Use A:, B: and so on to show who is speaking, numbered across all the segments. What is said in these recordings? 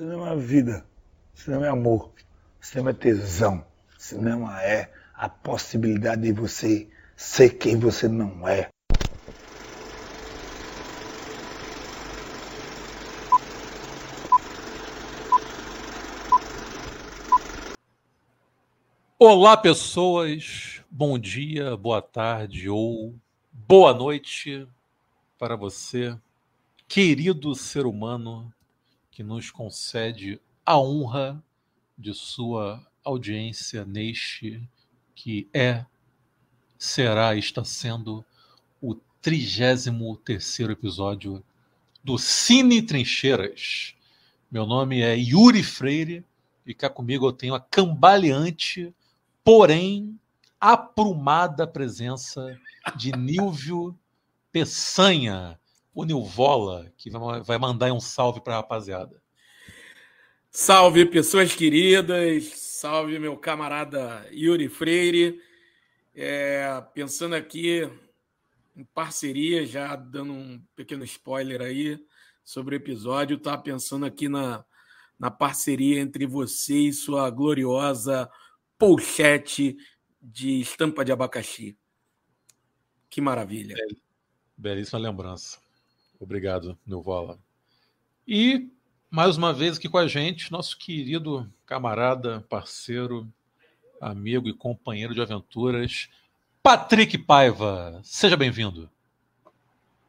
A: Cinema é vida. Cinema é amor. Cinema é tesão. Cinema é a possibilidade de você ser quem você não é.
B: Olá, pessoas. Bom dia, boa tarde ou boa noite para você, querido ser humano que nos concede a honra de sua audiência neste que é, será, está sendo o 33 episódio do Cine Trincheiras. Meu nome é Yuri Freire e cá comigo eu tenho a cambaleante, porém aprumada presença de Nilvio Peçanha, o Nilvola, que vai mandar um salve para a rapaziada.
C: Salve, pessoas queridas. Salve, meu camarada Yuri Freire. É, pensando aqui em parceria, já dando um pequeno spoiler aí sobre o episódio, tá pensando aqui na, na parceria entre você e sua gloriosa pochete de estampa de abacaxi. Que maravilha.
B: Belíssima lembrança. Obrigado, Nilvola. E, mais uma vez aqui com a gente, nosso querido camarada, parceiro, amigo e companheiro de aventuras, Patrick Paiva. Seja bem-vindo.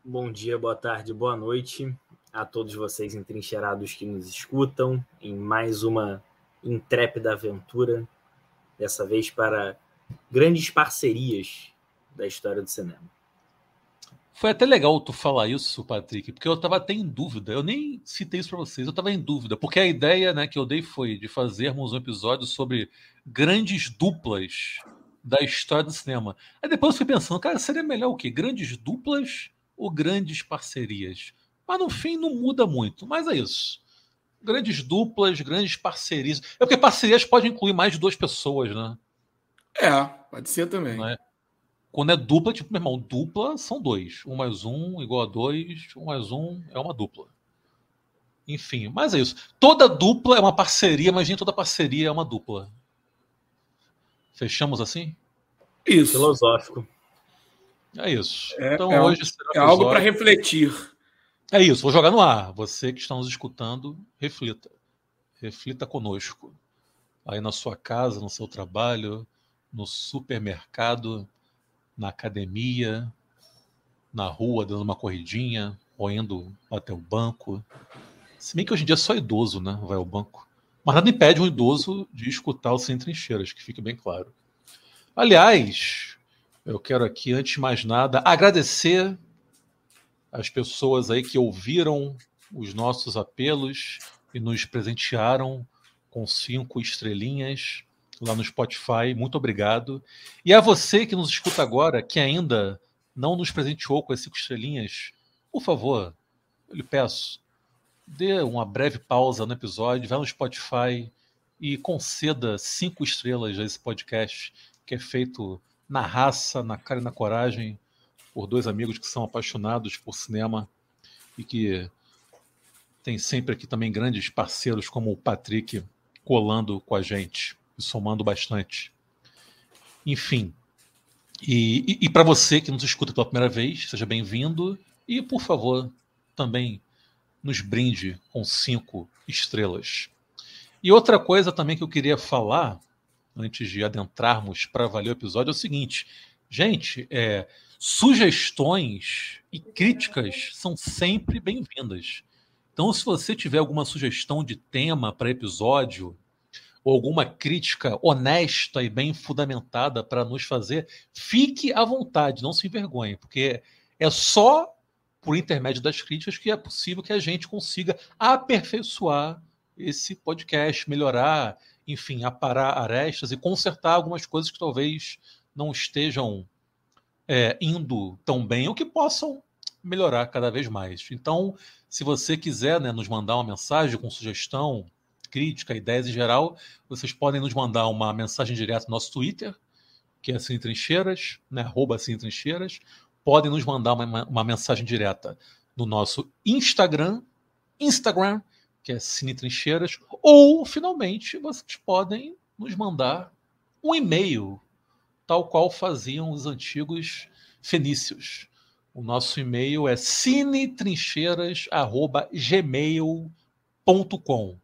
D: Bom dia, boa tarde, boa noite a todos vocês entrincheirados que nos escutam em mais uma intrépida aventura, dessa vez para grandes parcerias da história do cinema.
B: Foi até legal tu falar isso, Patrick, porque eu estava até em dúvida. Eu nem citei isso para vocês, eu estava em dúvida, porque a ideia né, que eu dei foi de fazermos um episódio sobre grandes duplas da história do cinema. Aí depois eu fui pensando, cara, seria melhor o quê? Grandes duplas ou grandes parcerias? Mas no fim não muda muito, mas é isso. Grandes duplas, grandes parcerias. É porque parcerias podem incluir mais de duas pessoas, né?
C: É, pode ser também.
B: Não é? Quando é dupla, tipo, meu irmão, dupla são dois. Um mais um igual a dois, um mais um é uma dupla. Enfim, mas é isso. Toda dupla é uma parceria, mas nem toda parceria é uma dupla. Fechamos assim?
D: Isso. Filosófico.
B: É isso.
C: É, então é, hoje será é algo para refletir.
B: É isso, vou jogar no ar. Você que está nos escutando, reflita. Reflita conosco. Aí na sua casa, no seu trabalho, no supermercado, na academia, na rua, dando uma corridinha, ou indo até o banco. Se bem que hoje em dia é só idoso, né? Vai ao banco. Mas nada impede um idoso de escutar o Sem Trincheiras, que fique bem claro. Aliás, eu quero aqui, antes de mais nada, agradecer as pessoas aí que ouviram os nossos apelos e nos presentearam com cinco estrelinhas lá no Spotify. Muito obrigado. E a você que nos escuta agora, que ainda não nos presenteou com as cinco estrelinhas, por favor, eu lhe peço, dê uma breve pausa no episódio, vá no Spotify e conceda cinco estrelas a esse podcast, que é feito na raça, na cara e na coragem, por dois amigos que são apaixonados por cinema e que tem sempre aqui também grandes parceiros como o Patrick colando com a gente somando bastante. Enfim. E, e, e para você que nos escuta pela primeira vez, seja bem-vindo. E, por favor, também nos brinde com cinco estrelas. E outra coisa também que eu queria falar, antes de adentrarmos para valer o episódio, é o seguinte. Gente, é, sugestões e críticas são sempre bem-vindas. Então, se você tiver alguma sugestão de tema para episódio, ou alguma crítica honesta e bem fundamentada para nos fazer, fique à vontade, não se envergonhe, porque é só por intermédio das críticas que é possível que a gente consiga aperfeiçoar esse podcast, melhorar, enfim, aparar arestas e consertar algumas coisas que talvez não estejam é, indo tão bem ou que possam melhorar cada vez mais. Então, se você quiser né, nos mandar uma mensagem com sugestão, crítica, ideias em geral, vocês podem nos mandar uma mensagem direta no nosso Twitter, que é Cine Trincheiras, né, arroba Cine Trincheiras. Podem nos mandar uma, uma mensagem direta no nosso Instagram, Instagram, que é Cine Trincheiras, ou, finalmente, vocês podem nos mandar um e-mail, tal qual faziam os antigos fenícios. O nosso e-mail é cinetrincheiras.gmail.com.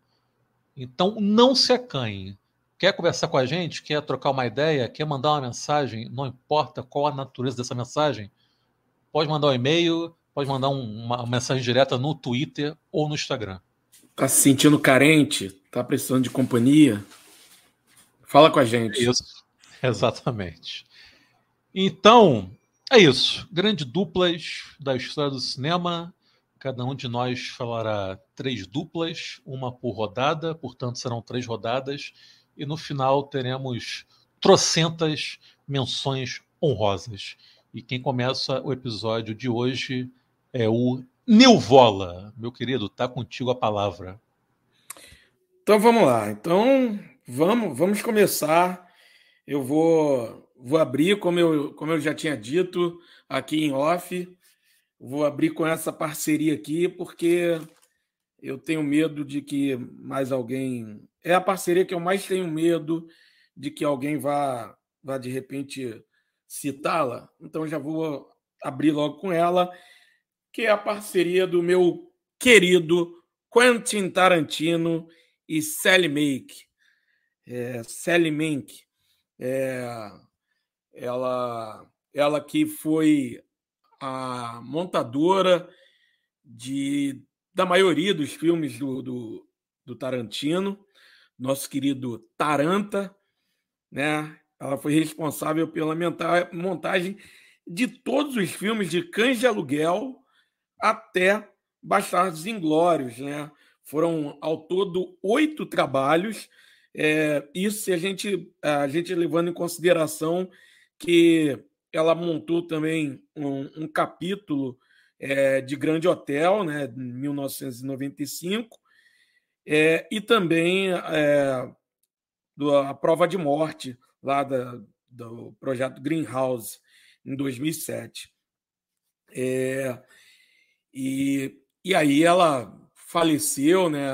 B: Então, não se acanhe. Quer conversar com a gente? Quer trocar uma ideia? Quer mandar uma mensagem? Não importa qual a natureza dessa mensagem. Pode mandar um e-mail, pode mandar um, uma, uma mensagem direta no Twitter ou no Instagram.
C: Tá se sentindo carente? Tá precisando de companhia? Fala com a gente.
B: Isso, exatamente. Então, é isso. Grande duplas da história do cinema. Cada um de nós falará três duplas, uma por rodada, portanto serão três rodadas. E no final teremos trocentas menções honrosas. E quem começa o episódio de hoje é o Nilvola. Meu querido, tá contigo a palavra.
C: Então vamos lá. Então vamos, vamos começar. Eu vou, vou abrir, como eu, como eu já tinha dito aqui em off, vou abrir com essa parceria aqui, porque eu tenho medo de que mais alguém. É a parceria que eu mais tenho medo de que alguém vá, vá de repente citá-la, então já vou abrir logo com ela, que é a parceria do meu querido Quentin Tarantino e Sally Make. É, Sally Make, é, ela, ela que foi a montadora de, da maioria dos filmes do, do, do Tarantino, nosso querido Taranta, né? Ela foi responsável pela montagem de todos os filmes de Cães de Aluguel até Bastardos Inglórios. Né? Foram, ao todo, oito trabalhos. É, isso se a gente, a gente levando em consideração que ela montou também um, um capítulo é, de Grande Hotel, né, em 1995, é, e também é, do, a Prova de Morte, lá da, do projeto Greenhouse, em 2007. É, e, e aí ela faleceu, né?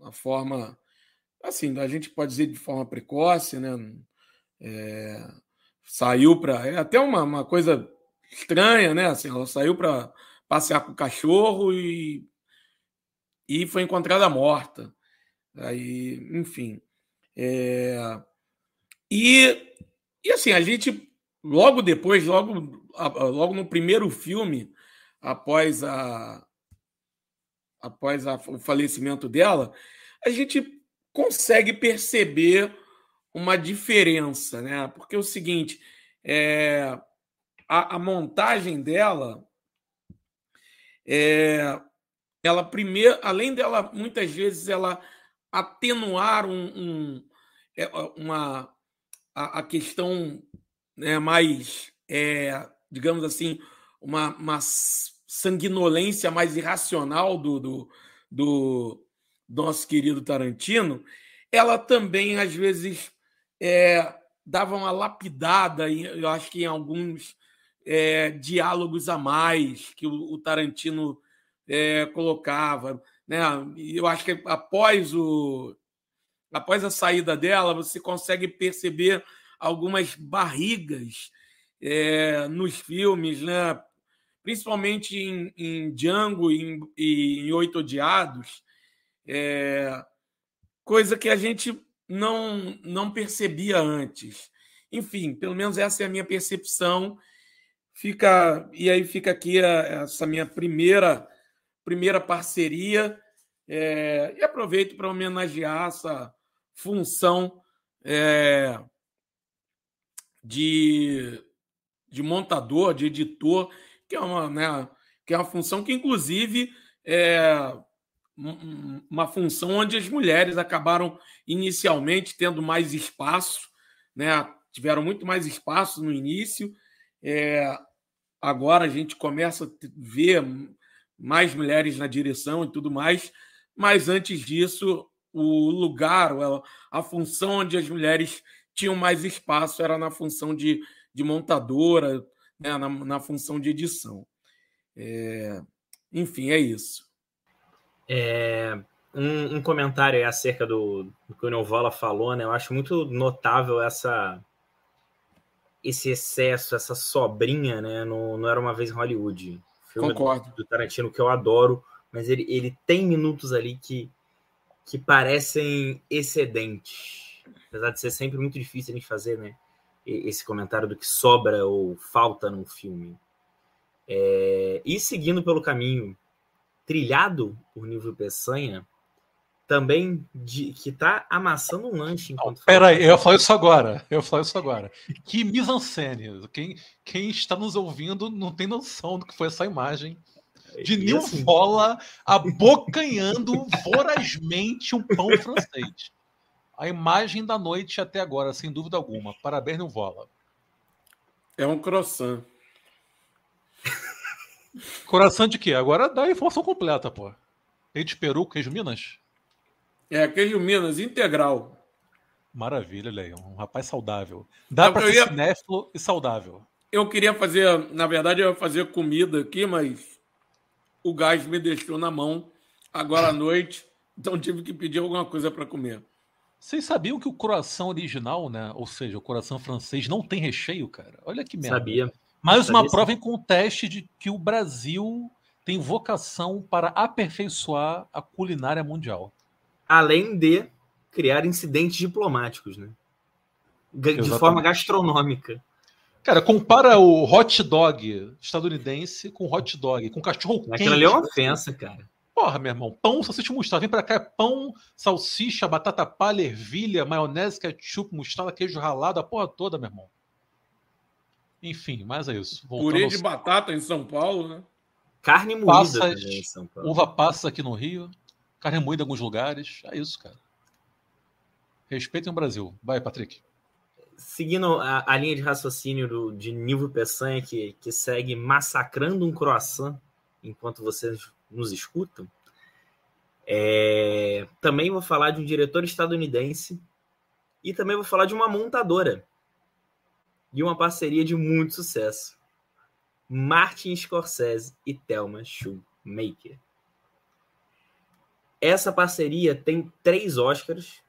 C: A forma, assim, a gente pode dizer de forma precoce, né? É, saiu para. É até uma, uma coisa estranha, né? Assim, ela saiu para passear com o cachorro e, e foi encontrada morta. Aí, enfim. É, e, e assim, a gente, logo depois, logo, logo no primeiro filme, após, a, após a, o falecimento dela, a gente consegue perceber uma diferença, né? Porque é o seguinte, é, a, a montagem dela, é, ela primeiro, além dela muitas vezes ela atenuar um, um é, uma a, a questão né, mais, é, digamos assim, uma, uma, sanguinolência mais irracional do, do, do, nosso querido Tarantino, ela também, às vezes, é, dava uma lapidada, eu acho que em alguns é, diálogos a mais que o, o Tarantino é, colocava. Né? Eu acho que após o após a saída dela, você consegue perceber algumas barrigas é, nos filmes, né? principalmente em, em Django e em, em, Oito Odiados, é, coisa que a gente não, não percebia antes. Enfim, pelo menos essa é a minha percepção. Fica e aí fica aqui a, essa minha primeira primeira parceria é, e aproveito para homenagear essa função é, de, de montador, de editor, que é uma, né, que é uma função que, inclusive, é uma função onde as mulheres acabaram inicialmente tendo mais espaço, né, tiveram muito mais espaço no início. É, agora a gente começa a ver mais mulheres na direção e tudo mais, mas antes disso o lugar, a função onde as mulheres tinham mais espaço era na função de, de montadora, né, na, na função de edição. É, enfim, é isso.
D: É, um, um comentário aí acerca do, do que o Novola falou, né? Eu acho muito notável essa esse excesso, essa sobrinha, né? No, não era uma vez em Hollywood.
C: Filme Concordo.
D: Do, do Tarantino que eu adoro, mas ele, ele tem minutos ali que, que parecem excedentes. Apesar de ser sempre muito difícil a gente fazer, né? Esse comentário do que sobra ou falta no filme. É, e seguindo pelo caminho trilhado por Nível Peçanha, também de, que tá amassando um lanche enquanto.
B: Oh, Peraí, eu falo isso agora. Eu falo isso agora. Que mise-en-scène. Quem, quem está nos ouvindo não tem noção do que foi essa imagem de Nil assim... Vola abocanhando vorazmente um pão francês. A imagem da noite até agora, sem dúvida alguma. Parabéns, Nil Vola.
C: É um croissant.
B: Coração de quê? Agora dá a informação completa, pô. Leite peru, queijo Minas?
C: É, queijo Minas, integral.
B: Maravilha, Leão. Um rapaz saudável. Dá para ser ia... cinéfilo e saudável.
C: Eu queria fazer, na verdade, eu ia fazer comida aqui, mas o gás me deixou na mão agora à noite, então tive que pedir alguma coisa para comer.
B: Vocês sabiam que o coração original, né? Ou seja, o coração francês não tem recheio, cara? Olha que merda.
D: Sabia.
B: Mais uma prova em conteste de que o Brasil tem vocação para aperfeiçoar a culinária mundial.
D: Além de criar incidentes diplomáticos, né? De Exatamente. forma gastronômica.
B: Cara, compara o hot dog estadunidense com hot dog, com cachorro quente.
D: Aquilo ali é uma ofensa, cara.
B: Porra, meu irmão, pão, salsicha, mostarda. Vem pra cá, é pão, salsicha, batata palha, ervilha, maionese, ketchup, mostarda, queijo ralado, a porra toda, meu irmão. Enfim, mas é isso.
C: Voltando Purê de batata em São Paulo, né?
D: Carne moída
B: Passas, em São Paulo. Uva passa aqui no Rio. Carne moída em alguns lugares. É isso, cara. Respeitem o Brasil. Vai, Patrick.
D: Seguindo a, a linha de raciocínio do, de Nilvio Peçanha, que, que segue massacrando um croissant enquanto vocês nos escutam, é, também vou falar de um diretor estadunidense e também vou falar de uma montadora e uma parceria de muito sucesso. Martin Scorsese e Thelma Shoemaker. Essa parceria tem três Oscars.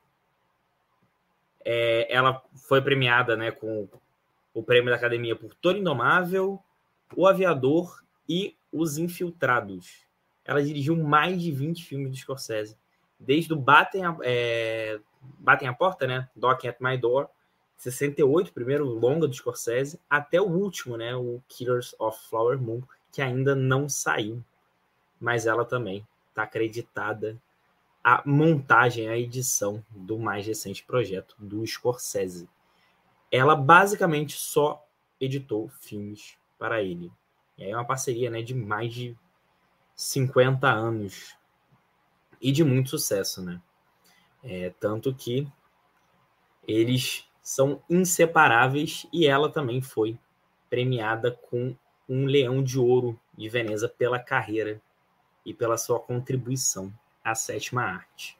D: É, ela foi premiada né, com o prêmio da Academia por Toro Indomável, O Aviador e Os Infiltrados. Ela dirigiu mais de 20 filmes de Scorsese. Desde o Batem a, é, Batem a Porta, né? Knocking at My Door, 68, primeiro longa do Scorsese, até o último, né, o Killers of Flower Moon, que ainda não saiu, mas ela também está acreditada a montagem, a edição do mais recente projeto do Scorsese. Ela basicamente só editou filmes para ele. E aí é uma parceria né, de mais de 50 anos e de muito sucesso, né? É, tanto que eles são inseparáveis e ela também foi premiada com um Leão de Ouro de Veneza pela carreira e pela sua contribuição à sétima arte.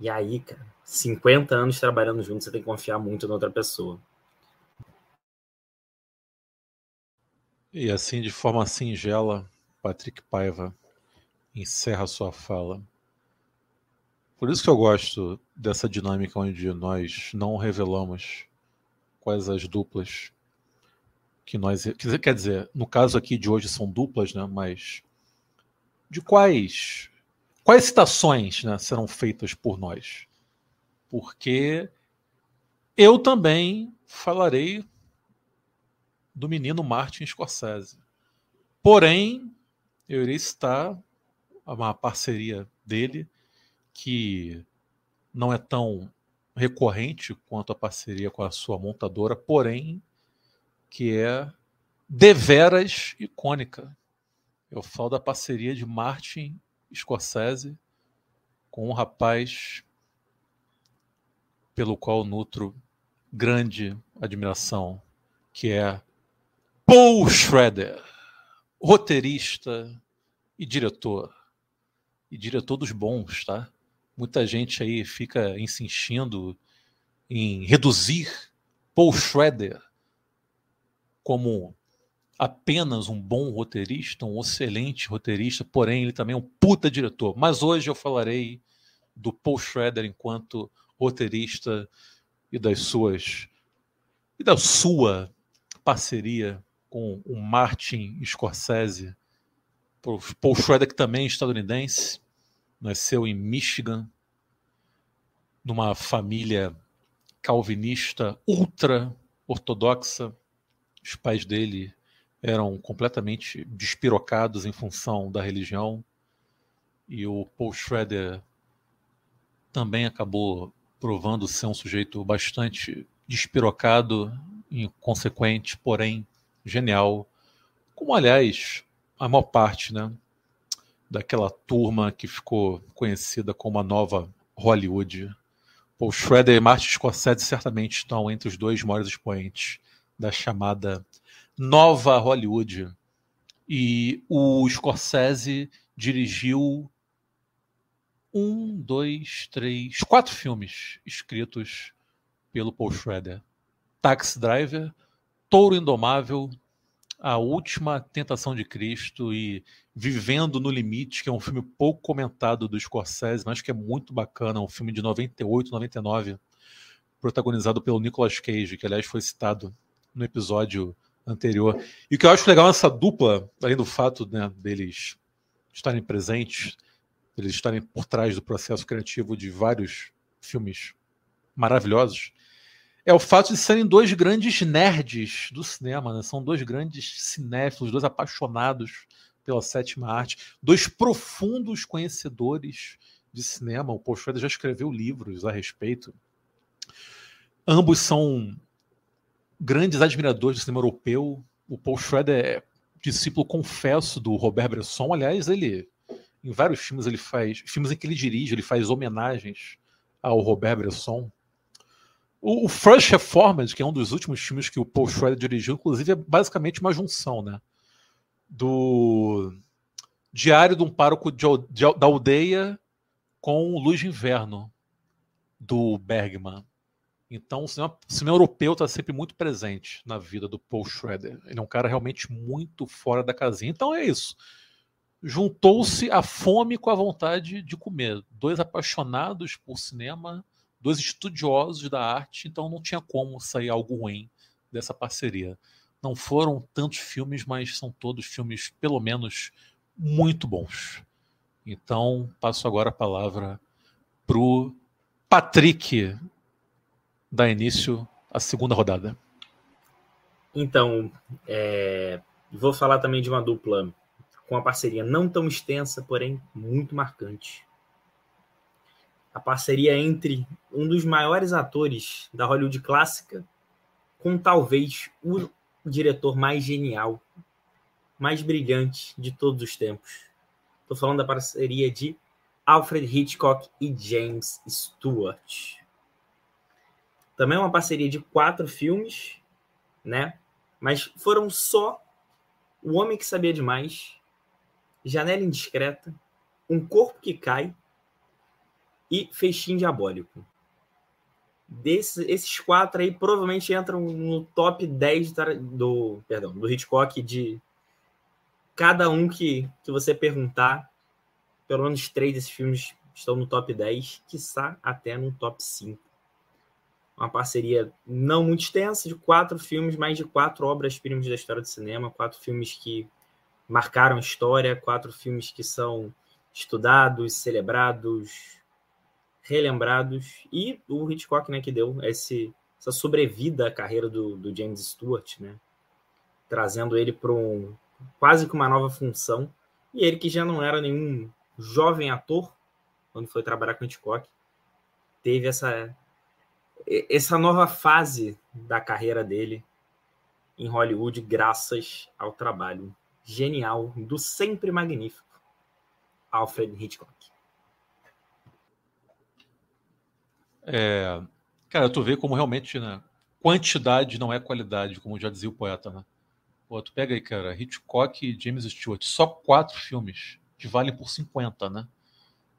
D: E aí, cara, 50 anos trabalhando junto, você tem que confiar muito na outra pessoa.
B: E assim, de forma singela, Patrick Paiva encerra sua fala. Por isso que eu gosto dessa dinâmica onde nós não revelamos quais as duplas que nós. Quer dizer, no caso aqui de hoje são duplas, né? Mas de quais quais citações né, serão feitas por nós? Porque eu também falarei do menino Martin Scorsese. Porém, eu irei citar uma parceria dele que não é tão recorrente quanto a parceria com a sua montadora, porém que é deveras icônica. Eu falo da parceria de Martin Scorsese com um rapaz pelo qual nutro grande admiração, que é Paul Schrader, roteirista e diretor. E diretor dos bons, tá? Muita gente aí fica insistindo em reduzir Paul Schrader como apenas um bom roteirista, um excelente roteirista, porém ele também é um puta diretor. Mas hoje eu falarei do Paul Schrader enquanto roteirista e das suas e da sua parceria com o Martin Scorsese. Paul Schrader que também é estadunidense, nasceu em Michigan, numa família calvinista ultra ortodoxa. Os pais dele eram completamente despirocados em função da religião. E o Paul Schrader também acabou provando ser um sujeito bastante despirocado, inconsequente, porém genial. Como, aliás, a maior parte né, daquela turma que ficou conhecida como a nova Hollywood. Paul Schrader e Martin Scorsese certamente estão entre os dois maiores expoentes da chamada nova Hollywood. E o Scorsese dirigiu um, dois, três, quatro filmes escritos pelo Paul Schrader: Taxi Driver, Touro Indomável, A Última Tentação de Cristo e Vivendo no Limite, que é um filme pouco comentado do Scorsese, mas que é muito bacana, um filme de 98, 99, protagonizado pelo Nicolas Cage, que aliás foi citado no episódio anterior. E o que eu acho legal nessa dupla, além do fato né, deles estarem presentes, eles estarem por trás do processo criativo de vários filmes maravilhosos, é o fato de serem dois grandes nerds do cinema, né? são dois grandes cinéfilos, dois apaixonados pela sétima arte, dois profundos conhecedores de cinema. O Paul Schrader já escreveu livros a respeito. Ambos são grandes admiradores do cinema europeu. O Paul Schrader é discípulo confesso do Robert Bresson. Aliás, ele em vários filmes ele faz filmes em que ele dirige, ele faz homenagens ao Robert Bresson. O, o First Reformed, que é um dos últimos filmes que o Paul Schrader dirigiu, inclusive é basicamente uma junção, né, do Diário de um Pároco de, de, da Aldeia com Luz de Inverno do Bergman. Então, o cinema, o cinema europeu está sempre muito presente na vida do Paul Schrader. Ele é um cara realmente muito fora da casinha. Então é isso. Juntou-se a fome com a vontade de comer. Dois apaixonados por cinema, dois estudiosos da arte, então não tinha como sair algo ruim dessa parceria. Não foram tantos filmes, mas são todos filmes, pelo menos, muito bons. Então, passo agora a palavra para o Patrick dar início à segunda rodada.
D: Então, é, vou falar também de uma dupla com uma parceria não tão extensa, porém muito marcante. A parceria entre um dos maiores atores da Hollywood clássica com talvez o diretor mais genial, mais brilhante de todos os tempos. Estou falando da parceria de Alfred Hitchcock e James Stewart. Também é uma parceria de quatro filmes, né? Mas foram só O Homem que Sabia Demais, Janela Indiscreta, Um Corpo que Cai e Festim Diabólico. Desses, esses quatro aí provavelmente entram no top 10 do, perdão, do Hitchcock de cada um que, que você perguntar. Pelo menos três desses filmes estão no top 10, quiçá até no top 5 uma parceria não muito extensa, de quatro filmes, mais de quatro obras-primas da história do cinema, quatro filmes que marcaram a história, quatro filmes que são estudados, celebrados, relembrados, e o Hitchcock, né, que deu esse, essa sobrevida à carreira do, do James Stewart, né, trazendo ele para um, quase que uma nova função, e ele que já não era nenhum jovem ator, quando foi trabalhar com Hitchcock, teve essa essa nova fase da carreira dele em Hollywood, graças ao trabalho genial do sempre magnífico Alfred Hitchcock.
B: É, cara, tu vê como realmente, né? Quantidade não é qualidade, como já dizia o poeta, né? Pô, tu pega aí, cara, Hitchcock e James Stewart, só quatro filmes que valem por 50, né?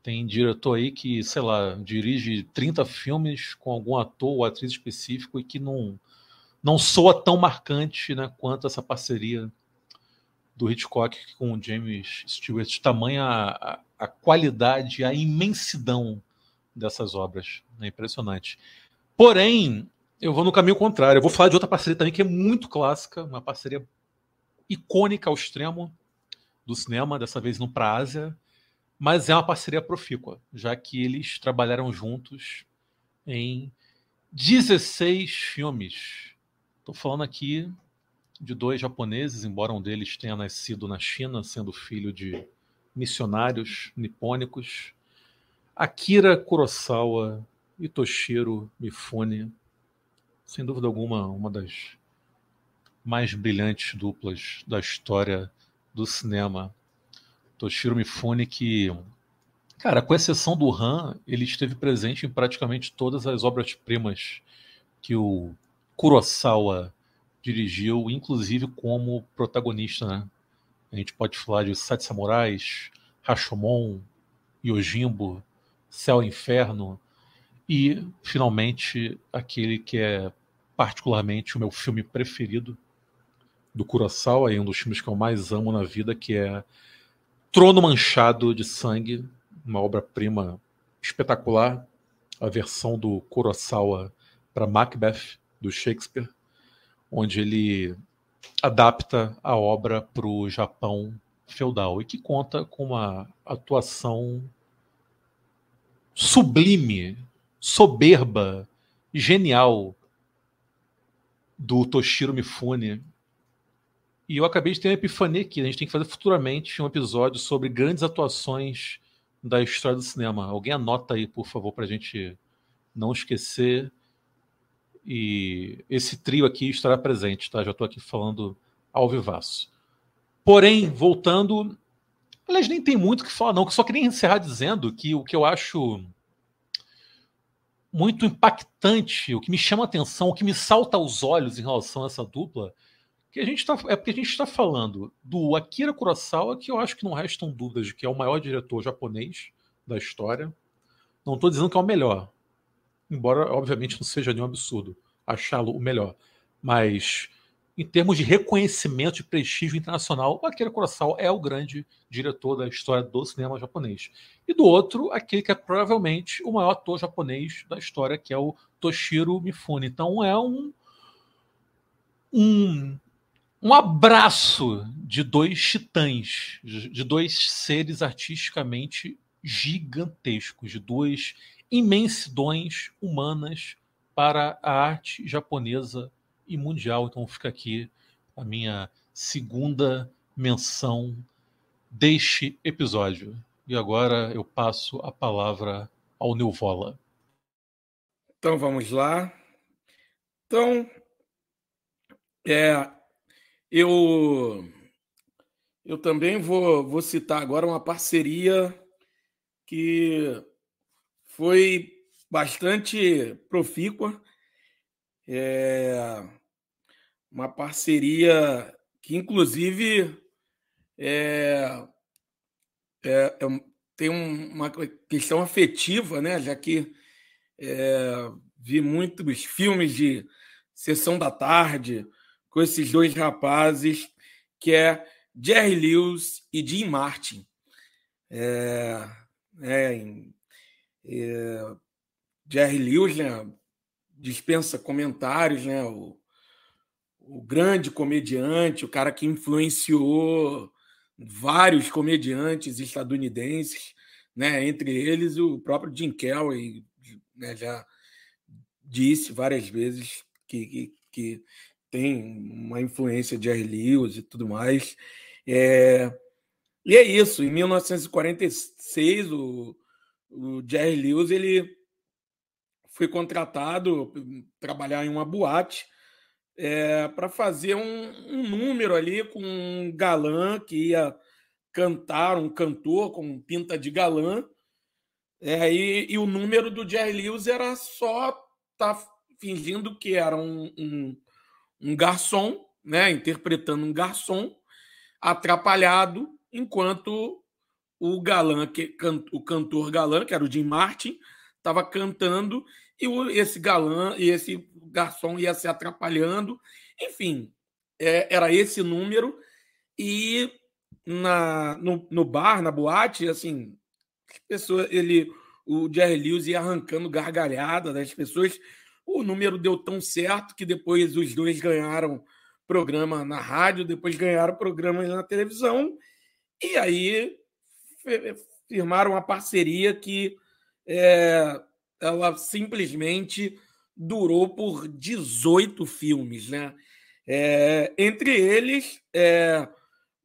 B: Tem diretor aí que, sei lá, dirige 30 filmes com algum ator ou atriz específico e que não, não soa tão marcante né, quanto essa parceria do Hitchcock com o James Stewart, tamanha a, a qualidade, a imensidão dessas obras. É impressionante. Porém, eu vou no caminho contrário. Eu vou falar de outra parceria também que é muito clássica, uma parceria icônica ao extremo do cinema, dessa vez no pra Ásia, mas é uma parceria profícua, já que eles trabalharam juntos em 16 filmes. Estou falando aqui de dois japoneses, embora um deles tenha nascido na China, sendo filho de missionários nipônicos. Akira Kurosawa e Toshiro Mifune, sem dúvida alguma, uma das mais brilhantes duplas da história do cinema. Toshiro Mifune, que, cara, com exceção do Han, ele esteve presente em praticamente todas as obras-primas que o Kurosawa dirigiu, inclusive como protagonista. Né? A gente pode falar de Sete Samurais, Rashomon, Yojimbo, Céu e Inferno e, finalmente, aquele que é particularmente o meu filme preferido do Kurosawa, e um dos filmes que eu mais amo na vida, que é Trono Manchado de Sangue, uma obra-prima espetacular, a versão do Kurosawa para Macbeth, do Shakespeare, onde ele adapta a obra para o Japão feudal e que conta com uma atuação sublime, soberba, genial do Toshiro Mifune. E eu acabei de ter uma epifania aqui. A gente tem que fazer futuramente um episódio sobre grandes atuações da história do cinema. Alguém anota aí, por favor, para a gente não esquecer. E esse trio aqui estará presente, tá? Já estou aqui falando ao vivaço. Porém, voltando. Aliás, nem tem muito o que falar, não. Só queria encerrar dizendo que o que eu acho muito impactante, o que me chama a atenção, o que me salta aos olhos em relação a essa dupla, que a gente tá, é porque a gente está falando do Akira Kurosawa, que eu acho que não restam dúvidas de que é o maior diretor japonês da história. Não estou dizendo que é o melhor, embora obviamente não seja nenhum absurdo achá-lo o melhor, mas em termos de reconhecimento e prestígio internacional, o Akira Kurosawa é o grande diretor da história do cinema japonês. E do outro, aquele que é provavelmente o maior ator japonês da história, que é o Toshiro Mifune. Então é um um, um abraço de dois titãs, de dois seres artisticamente gigantescos, de duas imensidões humanas para a arte japonesa e mundial. Então fica aqui a minha segunda menção deste episódio. E agora eu passo a palavra ao Nilvola.
C: Então vamos lá. Então, é, eu, eu também vou, vou citar agora uma parceria que foi bastante profícua. É, uma parceria que, inclusive, é, é, é tem um, uma questão afetiva, né? já que é, vi muitos filmes de sessão da tarde com esses dois rapazes, que é Jerry Lewis e Jim Martin. É, é, é, Jerry Lewis né, dispensa comentários, né? O, o grande comediante, o cara que influenciou vários comediantes estadunidenses, né? entre eles o próprio Jim Kelly, né? já disse várias vezes que, que, que, tem uma influência de Jerry Lewis e tudo mais. É... E é isso, em 1946 o, o Jerry Lewis ele foi contratado trabalhar em uma boate é, para fazer um, um, número ali com um galã que ia cantar, um cantor com pinta de galã. É, e, e, o número do Jerry Lewis era só tá fingindo que era um, um, um garçom, né, interpretando um garçom atrapalhado, enquanto o galã, que, o cantor galã, que era o Jim Martin, estava cantando e esse galã e esse garçom ia se atrapalhando. Enfim, é, era esse número. E na, no, no bar, na boate, assim, as pessoas, ele, o Jerry Lewis ia arrancando gargalhada das pessoas. O número deu tão certo que depois os dois ganharam programa na rádio, depois ganharam programas na televisão, e aí firmaram uma parceria que é, ela simplesmente durou por 18 filmes, né? É, entre eles, é,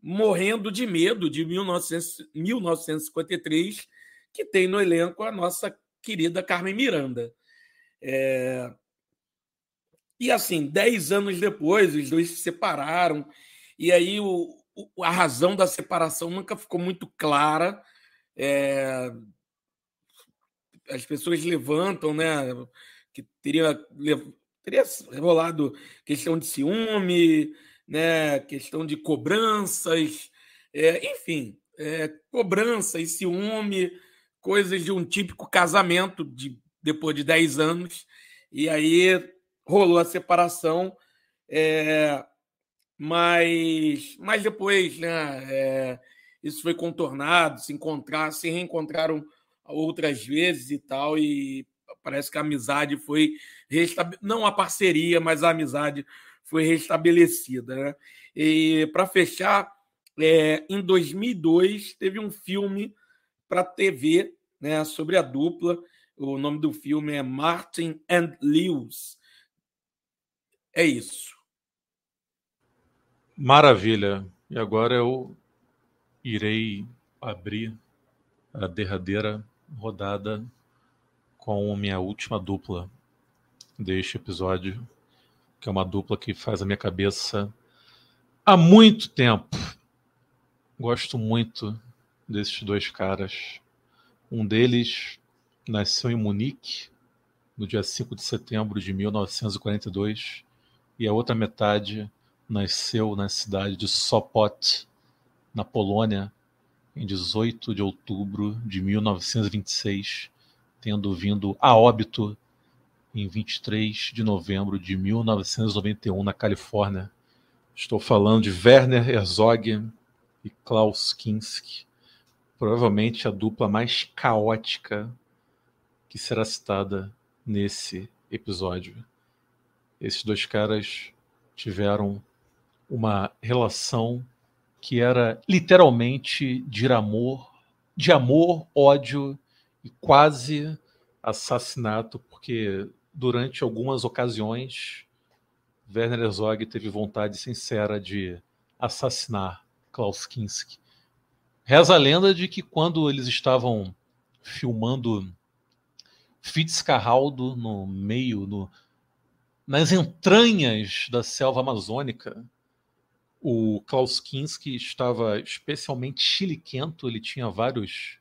C: Morrendo de Medo, de 1900, 1953, que tem no elenco a nossa querida Carmen Miranda. É, e assim, dez anos depois, os dois se separaram, e aí o, o a razão da separação nunca ficou muito clara. É, as pessoas levantam, né? Que teria, teria rolado questão de ciúme, né? Questão de cobranças, é, enfim, é, cobrança e ciúme, coisas de um típico casamento de depois de 10 anos. E aí rolou a separação, é, mas, mas depois, né? É, isso foi contornado, se encontrar, se reencontraram outras vezes e tal, e parece que a amizade foi restabelecida, não a parceria, mas a amizade foi restabelecida. Né? E para fechar, é, em 2002 teve um filme para TV né, sobre a dupla. O nome do filme é Martin and Lewis. É isso.
B: Maravilha. E agora eu irei abrir a derradeira rodada com minha última dupla deste episódio, que é uma dupla que faz a minha cabeça há muito tempo. Gosto muito desses dois caras. Um deles nasceu em Munique no dia 5 de setembro de 1942 e a outra metade nasceu na cidade de Sopot, na Polônia, em 18 de outubro de 1926, tendo vindo a óbito em 23 de novembro de 1991 na Califórnia. Estou falando de Werner Herzog e Klaus Kinski, provavelmente a dupla mais caótica que será citada nesse episódio. Esses dois caras tiveram uma relação que era literalmente de amor, de amor, ódio e quase assassinato, porque durante algumas ocasiões Werner Herzog teve vontade sincera de assassinar Klaus Kinski. Reza a lenda de que quando eles estavam filmando Fitzcarraldo no meio, no, nas entranhas da selva amazônica, o Klaus Kinski estava especialmente chiliquento, ele tinha vários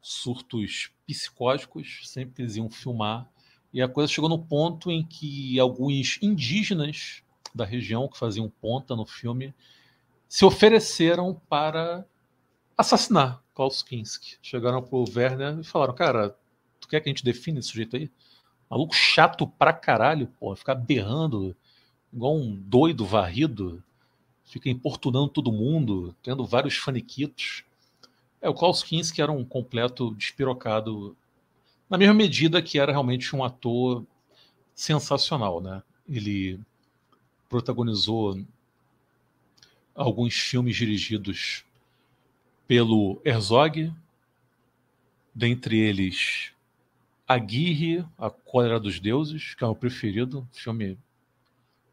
B: surtos psicóticos sempre eles iam filmar. E a coisa chegou no ponto em que alguns indígenas da região que faziam ponta no filme se ofereceram para assassinar Klaus Kinski. Chegaram pro Werner e falaram: Cara, tu quer que a gente define esse sujeito aí? Maluco chato pra caralho, pô, ficar berrando igual um doido varrido fica importunando todo mundo, tendo vários faniquitos. É, o Klaus Kinski era um completo despirocado, na mesma medida que era realmente um ator sensacional, né? Ele protagonizou alguns filmes dirigidos pelo Herzog, dentre eles Aguirre, A Cólera dos Deuses, que é o meu preferido, filme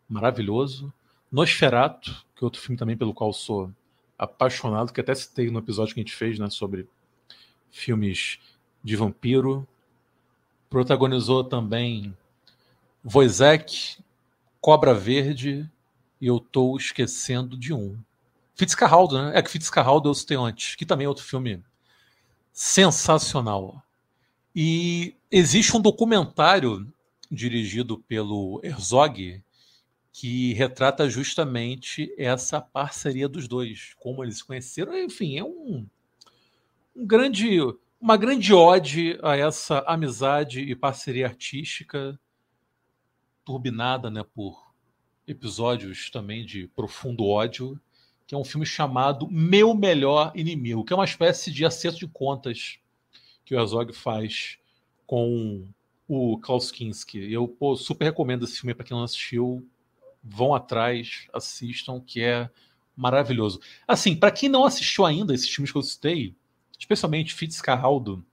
B: maravilhoso. Nosferato, que é outro filme também pelo qual sou apaixonado, que até citei no episódio que a gente fez, né, sobre filmes de vampiro. Protagonizou também Wojciech, Cobra Verde e eu tô esquecendo de um. Fitzcarraldo, né? É que Fitzcarraldo eu citei antes, que também é outro filme sensacional. E existe um documentário dirigido pelo Herzog que retrata justamente essa parceria dos dois, como eles se conheceram. Enfim, é um, um grande, uma grande ode a essa amizade e parceria artística, turbinada né, por episódios também de profundo ódio. que é um filme chamado Meu Melhor Inimigo, que é uma espécie de acerto de contas que o Herzog faz com o Klaus Kinski. Eu pô, super recomendo esse filme para quem não assistiu. Vão atrás, assistam, que é maravilhoso. Assim, para quem não assistiu ainda esses filmes que eu citei, especialmente Fitzcarraldo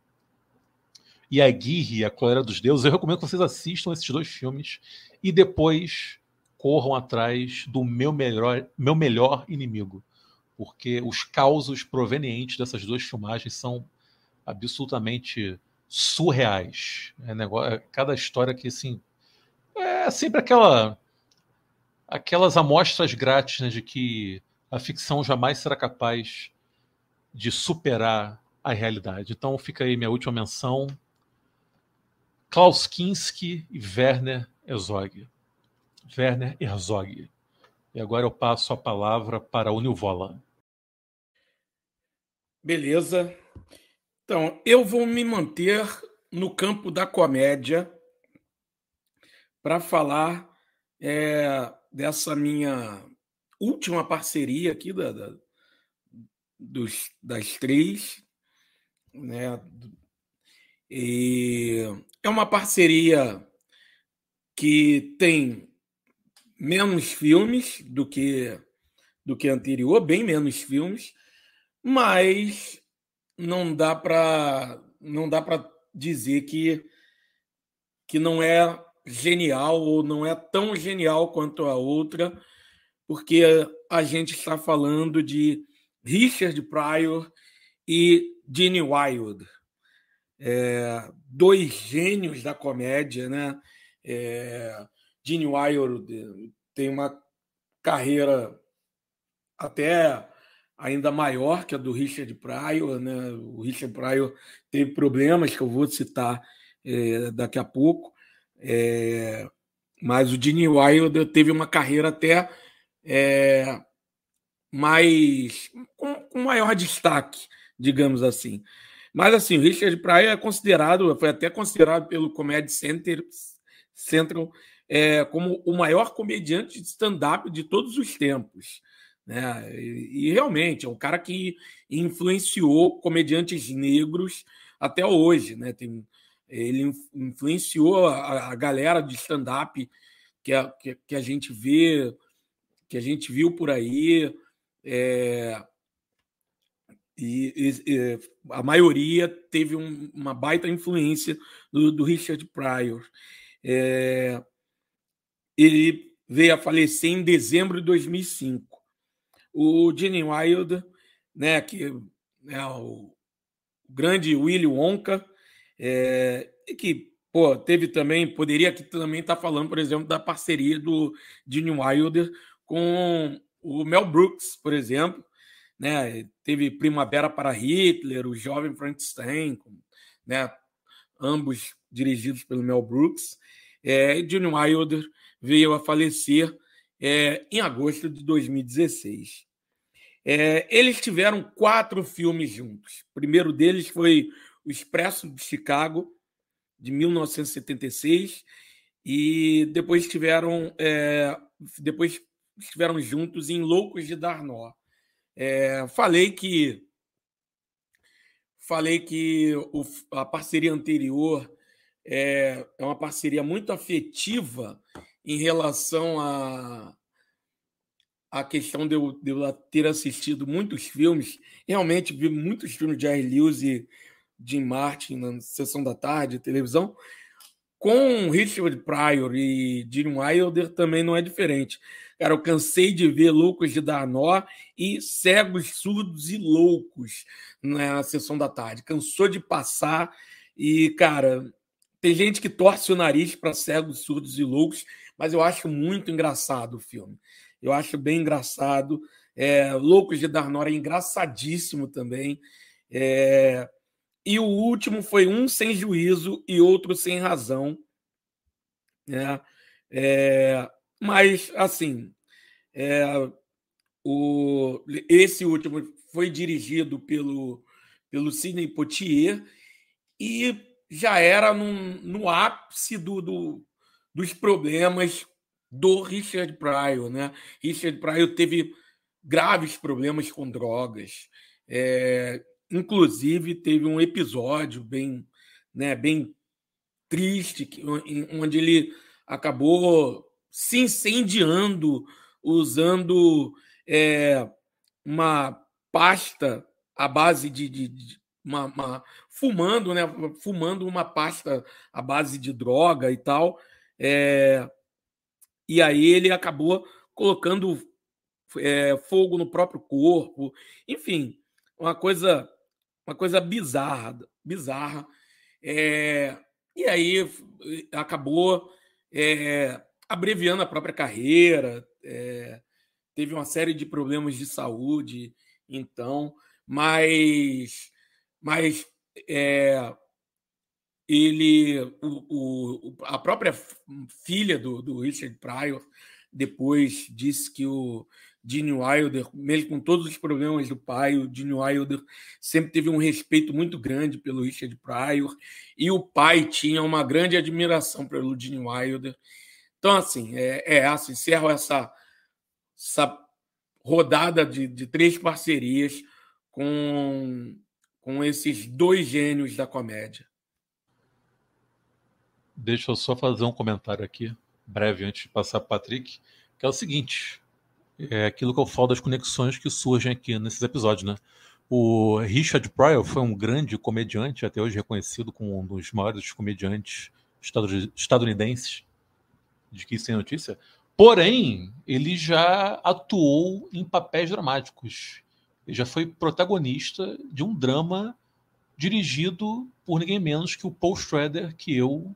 B: e Aguirre, A Cólera dos Deuses, eu recomendo que vocês assistam esses dois filmes e depois corram atrás do meu melhor, meu melhor inimigo, porque os causos provenientes dessas duas filmagens são absolutamente surreais. É negócio, é cada história que assim é sempre aquela aquelas amostras grátis né, de que a ficção jamais será capaz de superar a realidade. Então fica aí minha última menção. Klaus Kinski e Werner Herzog. Werner Herzog. E agora eu passo a palavra para o Nilvola.
C: Beleza. Então, eu vou me manter no campo da comédia para falar é, dessa minha última parceria aqui da, da dos, das três. Né? E é uma parceria que tem menos filmes do que do que anterior, bem menos filmes, mas não dá para não dá para dizer que que não é genial ou não é tão genial quanto a outra, porque a gente está falando de Richard Pryor e Gene Wilde, é, dois gênios da comédia, né? É, Gene Wilder tem uma carreira até ainda maior que a do Richard Pryor. Né? O Richard Pryor teve problemas que eu vou citar é, daqui a pouco, é, mas o Gene Wilder teve uma carreira até é, mais com, com, maior destaque, digamos assim. Mas assim, o Richard Pryor é considerado, foi até considerado pelo Comedy Center Central é, como o maior comediante de stand-up de todos os tempos. Né? E, e, realmente é um cara que influenciou comediantes negros até hoje. Né? Tem, ele influenciou a, a galera de stand-up que a, que, que, a gente vê, que a gente viu por aí. É, e, e, a maioria teve um, uma baita influência do, do Richard Pryor. É, ele veio a falecer em dezembro de 2005. O Gene Wilder, né, que é o grande Willy Wonka, é, e que pô, teve também, poderia aqui também estar tá falando, por exemplo, da parceria do Gene Wilder com o Mel Brooks, por exemplo, né? Teve Primavera para Hitler, o Jovem Frankenstein, né? Ambos dirigidos pelo Mel Brooks. É, e Gene Wilder veio a falecer é, em agosto de 2016. É, eles tiveram quatro filmes juntos. O primeiro deles foi O Expresso de Chicago, de 1976, e depois tiveram é, depois estiveram juntos em Loucos de Darnó. É, falei que falei que o, a parceria anterior é, é uma parceria muito afetiva em relação a a questão de eu, de eu, ter assistido muitos filmes, realmente vi muitos filmes de Jerry Lewis e Jim Martin na sessão da tarde, televisão, com Richard Pryor e Gene Wilder também não é diferente. Cara, eu cansei de ver Loucos de Dar Nó e Cegos, Surdos e Loucos na sessão da tarde. Cansou de passar e, cara, tem gente que torce o nariz para Cegos, Surdos e Loucos mas eu acho muito engraçado o filme. Eu acho bem engraçado. É, Loucos de Darnora é engraçadíssimo também. É, e o último foi um sem juízo e outro sem razão. Né? É, mas, assim, é, o, esse último foi dirigido pelo, pelo Sidney Poitier e já era num, no ápice do, do, dos problemas do Richard Pryor, né? Richard Pryor teve graves problemas com drogas. É, inclusive, teve um episódio bem, né, bem triste, onde ele acabou se incendiando usando é, uma pasta à base de, de, de uma, uma, fumando, né? Fumando uma pasta à base de droga e tal. É, e aí ele acabou colocando é, fogo no próprio corpo. Enfim, uma coisa, uma coisa bizarra, bizarra. É, e aí acabou é, abreviando a própria carreira, é, teve uma série de problemas de saúde, então, mas, mas é, ele, o, o, a própria filha do, do Richard Pryor depois disse que o Gene Wilder, mesmo com todos os problemas do pai, o Gene Wilder sempre teve um respeito muito grande pelo Richard Pryor e o pai tinha uma grande admiração pelo Gene Wilder então, assim, é, é assim, encerro essa, essa rodada de, de três parcerias com, com esses dois gênios da comédia.
B: Deixa eu só fazer um comentário aqui, breve, antes de passar para Patrick, que é o seguinte: é aquilo que eu falo das conexões que surgem aqui nesses episódios, né? O Richard Pryor foi um grande comediante, até hoje reconhecido como um dos maiores comediantes estadunidenses de que tem notícia. Porém, ele já atuou em papéis dramáticos. Ele já foi protagonista de um drama dirigido por ninguém menos que o Paul Schrader, que eu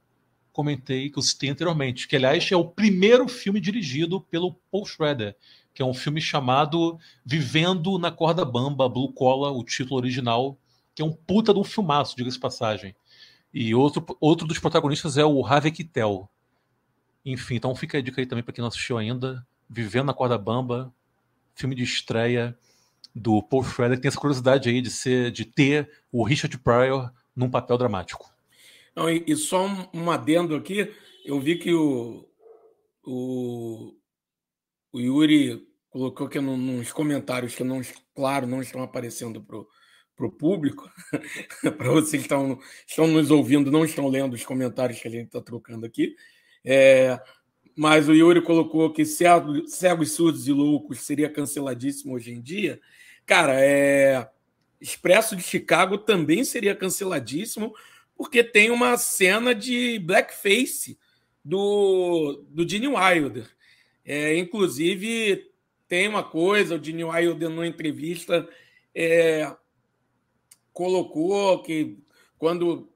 B: comentei, que eu citei anteriormente. Que, aliás, é o primeiro filme dirigido pelo Paul Schrader, que é um filme chamado Vivendo na Corda Bamba, Blue Collar, o título original, que é um puta de um filmaço, diga-se passagem. E outro, outro dos protagonistas é o Harvey Keitel, enfim, então fica a dica aí também para quem não assistiu ainda. Vivendo na Corda Bamba, filme de estreia do Paul Schrader, que tem essa curiosidade aí de ser, de ter o Richard Pryor num papel dramático.
C: Não, e, e só um, um, adendo aqui, eu vi que o, o, o Yuri colocou aqui no, nos comentários que não, claro, não estão aparecendo para o público, para vocês que estão, estão nos ouvindo, não estão lendo os comentários que a gente está trocando aqui. É, mas o Yuri colocou que Cegos, Surdos e Loucos seria canceladíssimo hoje em dia. Cara, é, Expresso de Chicago também seria canceladíssimo, porque tem uma cena de blackface do, do Gene Wilder. É, inclusive, tem uma coisa, o Gene Wilder, numa entrevista, é, colocou que quando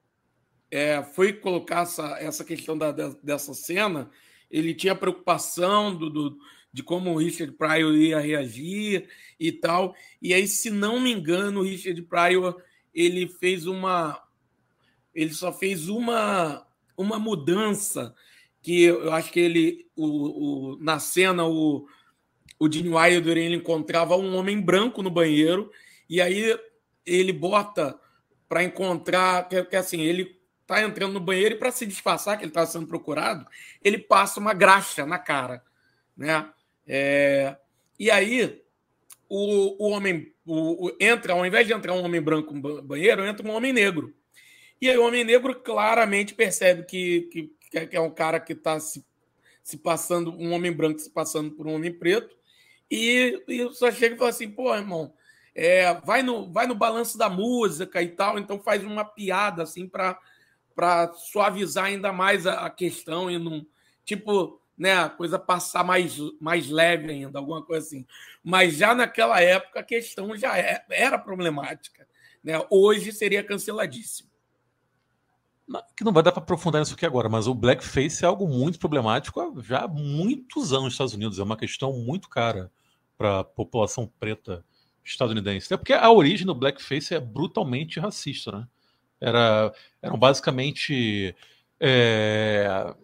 C: é, foi colocar essa, essa questão da, dessa cena, ele tinha preocupação do, do, de como o Richard Pryor ia reagir e tal. E aí, se não me engano, o Richard Pryor ele fez uma. Ele só fez uma, uma mudança que eu acho que ele o, o, na cena o, o Gene Wilder ele encontrava um homem branco no banheiro e aí ele bota para encontrar que, que assim ele está entrando no banheiro e para se disfarçar que ele está sendo procurado, ele passa uma graxa na cara, né? É... E aí o, o homem o, o, entra, ao invés de entrar um homem branco no banheiro, entra um homem negro. E aí o homem negro claramente percebe que, que, que é um cara que está se, se passando, um homem branco se passando por um homem preto, e, e só chega e fala assim, pô, irmão, é, vai, no, vai no balanço da música e tal, então faz uma piada assim para para suavizar ainda mais a, a, questão e não tipo né a coisa passar mais, mais leve ainda alguma coisa assim. Mas já naquela época a questão já é, era problemática né? Hoje seria canceladíssimo
B: que não vai dar para aprofundar nisso aqui agora, mas o blackface é algo muito problemático já há muitos anos nos Estados Unidos. É uma questão muito cara para a população preta estadunidense. É porque a origem do blackface é brutalmente racista, né? Era, eram basicamente. É,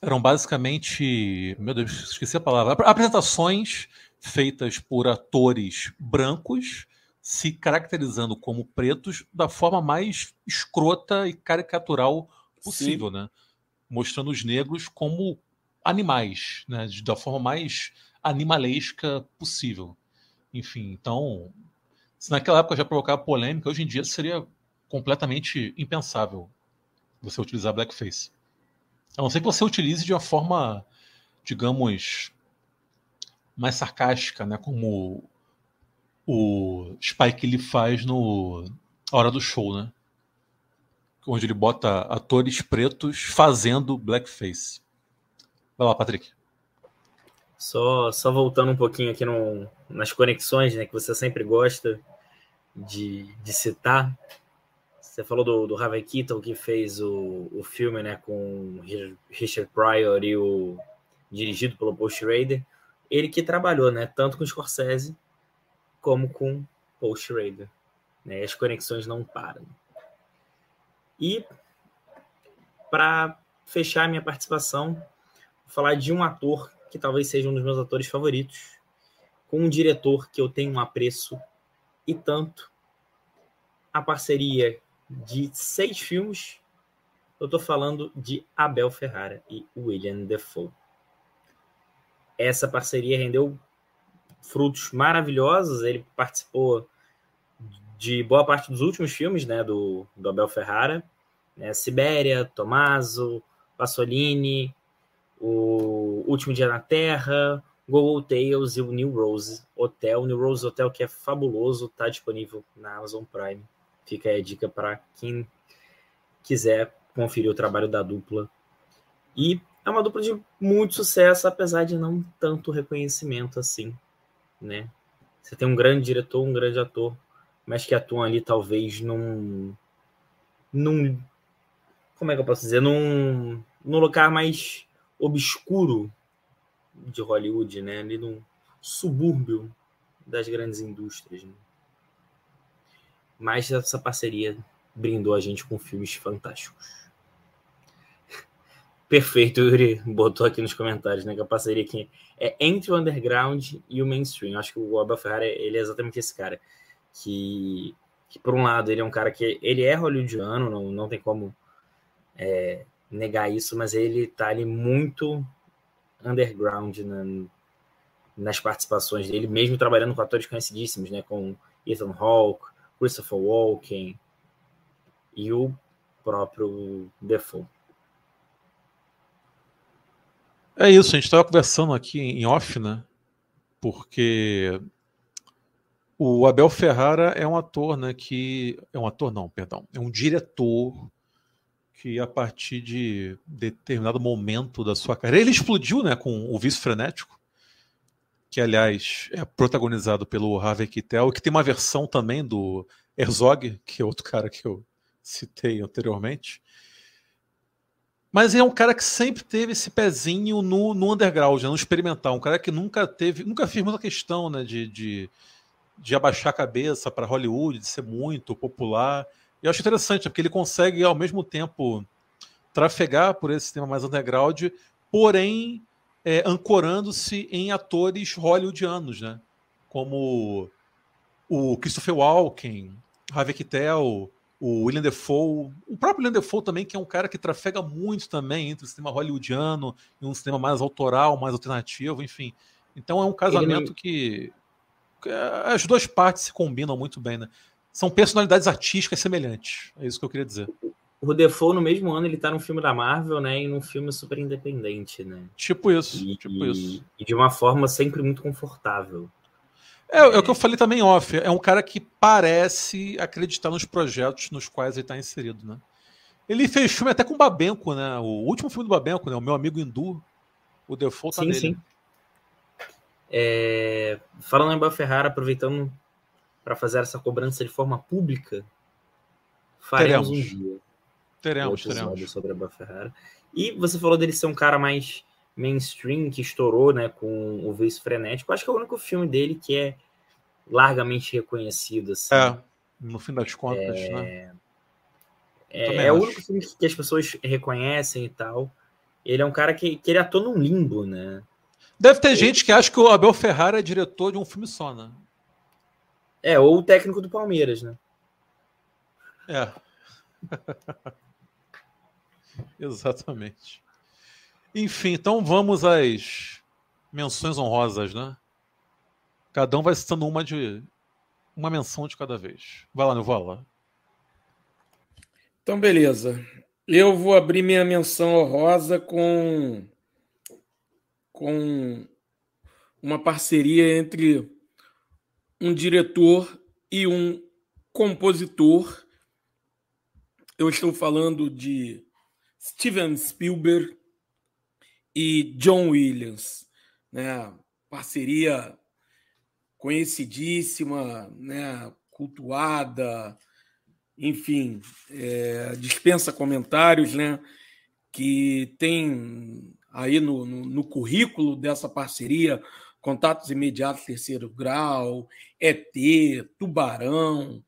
B: eram basicamente. Meu Deus, esqueci a palavra. Apresentações feitas por atores brancos se caracterizando como pretos da forma mais escrota e caricatural possível, Sim. né? Mostrando os negros como animais, né? Da forma mais animalesca possível. Enfim, então, se naquela época já provocava polêmica, hoje em dia seria completamente impensável você utilizar blackface. A não ser que você utilize de uma forma, digamos, mais sarcástica, né? Como o Spike Lee faz no Hora do Show, né? Onde ele bota atores pretos fazendo blackface. Vai lá, Patrick.
D: Só, só voltando um pouquinho aqui no, nas conexões, né, que você sempre gosta de, de citar. Você falou do, do Harvey Keitel, que fez o, o filme né, com Richard Pryor e o dirigido pelo Paul Schrader. Ele que trabalhou né, tanto com Scorsese como com Paul Schrader. Né, as conexões não param. E para fechar minha participação, vou falar de um ator que talvez seja um dos meus atores favoritos, com um diretor que eu tenho um apreço e tanto. A parceria de seis filmes, eu estou falando de Abel Ferrara e William Defoe. Essa parceria rendeu frutos maravilhosos. Ele participou de boa parte dos últimos filmes né, do, do Abel Ferrara. Né, Sibéria, Tomaso, Pasolini, o Último Dia na Terra, Go Tales e o New Rose Hotel. New Rose Hotel que é fabuloso, está disponível na Amazon Prime. Fica aí a dica para quem quiser conferir o trabalho da dupla. E é uma dupla de muito sucesso, apesar de não tanto reconhecimento assim, né? Você tem um grande diretor, um grande ator, mas que atuam ali talvez num num como é que eu posso dizer, num, num lugar mais obscuro de Hollywood, né? Ali no subúrbio das grandes indústrias. Né? Mas essa parceria brindou a gente com filmes fantásticos. Perfeito, Yuri botou aqui nos comentários, né? Que a parceria aqui é entre o underground e o mainstream. Acho que o Abel Ferrara ele é exatamente esse cara que, que por um lado ele é um cara que ele é hollywoodiano, não, não tem como é, negar isso, mas ele tá ali muito underground na, nas participações dele, mesmo trabalhando com atores conhecidíssimos, né, com Ethan Hawke, Christopher Walken e o próprio Defoe.
B: É isso, a gente estava conversando aqui em off, né? Porque o Abel Ferrara é um ator, né? Que é um ator, não, perdão, é um diretor que a partir de determinado momento da sua carreira, ele explodiu né, com o Vício Frenético, que aliás é protagonizado pelo Harvey Keitel, que tem uma versão também do Herzog, que é outro cara que eu citei anteriormente. Mas é um cara que sempre teve esse pezinho no, no underground, né, no experimental, um cara que nunca teve, nunca fez muita questão né, de, de, de abaixar a cabeça para Hollywood, de ser muito popular. Eu acho interessante, porque ele consegue, ao mesmo tempo, trafegar por esse tema mais underground, porém é, ancorando-se em atores hollywoodianos, né? Como o Christopher Walken, Harvey Keitel, o William Defoe, o próprio William Defoe também, que é um cara que trafega muito também entre o cinema hollywoodiano e um cinema mais autoral, mais alternativo, enfim. Então é um casamento ele... que as duas partes se combinam muito bem, né? são personalidades artísticas semelhantes. É isso que eu queria dizer.
D: O Defoe, no mesmo ano, ele tá num filme da Marvel, né? E num filme super independente, né?
B: Tipo isso,
D: e,
B: tipo isso.
D: E de uma forma sempre muito confortável.
B: É, é, o que eu falei também off. É um cara que parece acreditar nos projetos nos quais ele está inserido, né? Ele fez filme até com o Babenco, né? O último filme do Babenco, né? O meu amigo Hindu. O Defoe tá sim, nele. Sim.
D: É... Falando em Abel Ferrara, aproveitando para fazer essa cobrança de forma pública, faremos teremos. um dia.
B: Teremos, um teremos.
D: sobre a Ferrara. E você falou dele ser um cara mais mainstream, que estourou né, com o Vice Frenético. Acho que é o único filme dele que é largamente reconhecido. Assim.
B: É, no fim das contas, é... né?
D: É, é o único filme que as pessoas reconhecem e tal. Ele é um cara que, que ele atua num limbo, né?
B: Deve ter gente que acha que o Abel Ferrara é diretor de um filme só, né?
D: É, ou o técnico do Palmeiras, né?
B: É. Exatamente. Enfim, então vamos às menções honrosas, né? Cada um vai citando uma de. Uma menção de cada vez. Vai lá, lá.
C: Então, beleza. Eu vou abrir minha menção honrosa com. com uma parceria entre um diretor e um compositor. Eu estou falando de Steven Spielberg e John Williams, né? Parceria conhecidíssima, né? Cultuada, enfim, é, dispensa comentários, né? Que tem aí no, no, no currículo dessa parceria contatos imediatos terceiro grau, ET, Tubarão,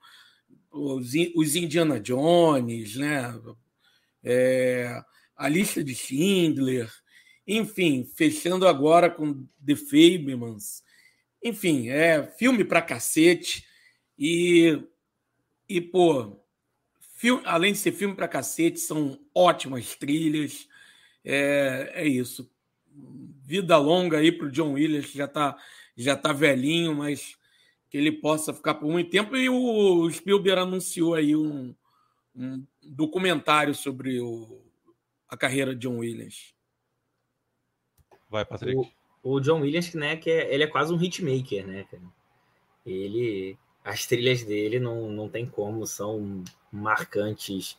C: os, os Indiana Jones, né? É, a lista de Schindler, enfim, fechando agora com The Fablemans. Enfim, é filme pra cacete. E, e pô, filme, além de ser filme pra cacete, são ótimas trilhas. É, é isso. Vida longa aí pro John Williams, que já tá, já tá velhinho, mas que ele possa ficar por muito tempo. E o Spielberg anunciou aí um, um documentário sobre o, a carreira de John Williams.
B: Vai, Patrick.
D: O, o John Williams, né, que é, ele é quase um hitmaker, né, cara? Ele, as trilhas dele não, não tem como, são marcantes,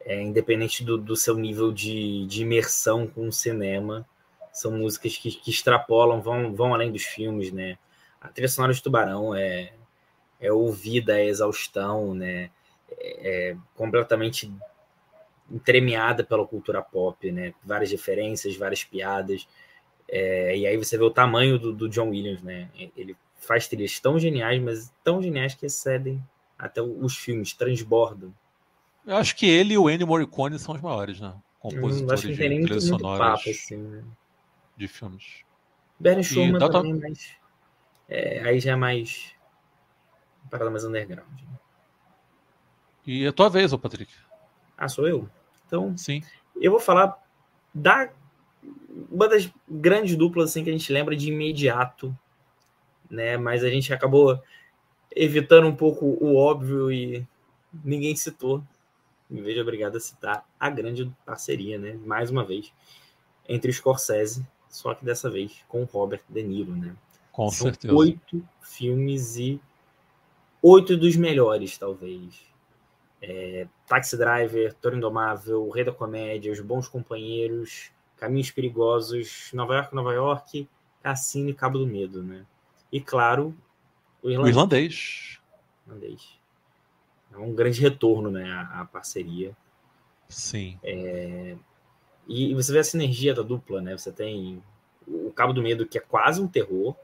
D: é, independente do, do seu nível de, de imersão com o cinema. São músicas que, que extrapolam, vão, vão além dos filmes, né? A trilha sonora de Tubarão é, é ouvida a exaustão, né? É, é completamente entremeada pela cultura pop, né? Várias referências, várias piadas. É, e aí você vê o tamanho do, do, John Williams, né? Ele faz trilhas tão geniais, mas tão geniais que excedem até os filmes, transbordam.
B: Eu acho que ele e o Ennio Morricone são os maiores, né?
D: Compositores de trilhas sonoras assim, né?
B: de filmes.
D: Bernie Schumann também, mas é, aí já é mais uma parada mais underground. Né?
B: E a tua vez, ô Patrick?
D: Ah, sou eu? Então,
B: Sim.
D: eu vou falar da uma das grandes duplas assim que a gente lembra de imediato, né? Mas a gente acabou evitando um pouco o óbvio e ninguém citou. Me vejo obrigado a citar a grande parceria, né? Mais uma vez entre Scorsese, só que dessa vez com Robert De Niro, né?
B: Com São certeza.
D: Oito filmes e oito dos melhores, talvez é, Taxi Driver, Toro Indomável, Rei da Comédia, Os Bons Companheiros, Caminhos Perigosos, Nova York, Nova York, Cassino e Cabo do Medo, né? E claro,
B: o irlandês. O irlandês.
D: irlandês. É um grande retorno, né, à, parceria.
B: Sim.
D: É, e você vê a sinergia da dupla, né? Você tem o Cabo do Medo, que é quase um terror.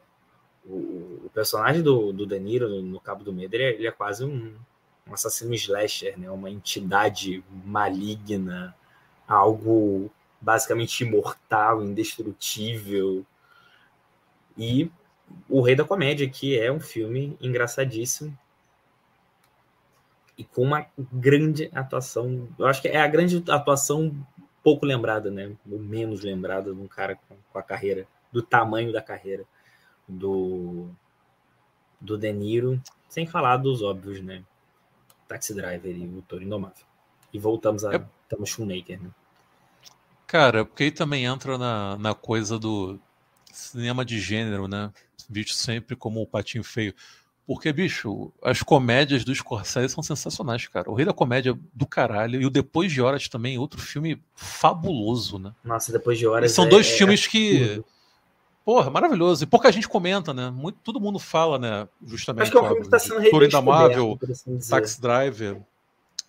D: O, o personagem do, do Danilo no, no Cabo do Medo, ele é, ele é quase um, um assassino slasher, né? uma entidade maligna, algo basicamente imortal, indestrutível. E O Rei da Comédia, que é um filme engraçadíssimo e com uma grande atuação. Eu acho que é a grande atuação pouco lembrada, né? Ou menos lembrada de um cara com a carreira, do tamanho da carreira do, do De Niro, sem falar dos óbvios, né? Taxi Driver e o Toro Indomável. E voltamos a é... Thomas Shoemaker, né?
B: Cara, porque aí também entra na, na coisa do cinema de gênero, né? Visto sempre como o patinho feio. Porque, bicho, as comédias do Scorsese são sensacionais, cara. O Rei da Comédia do caralho e o Depois de Horas também, outro filme fabuloso, né?
D: Nossa, Depois de Horas.
B: E são é, dois filmes é que. Porra, maravilhoso. E pouca gente comenta, né? Muito, todo mundo fala, né? Justamente.
D: Acho que é um filme que está sendo Touro
B: Indomável, assim Taxi Driver.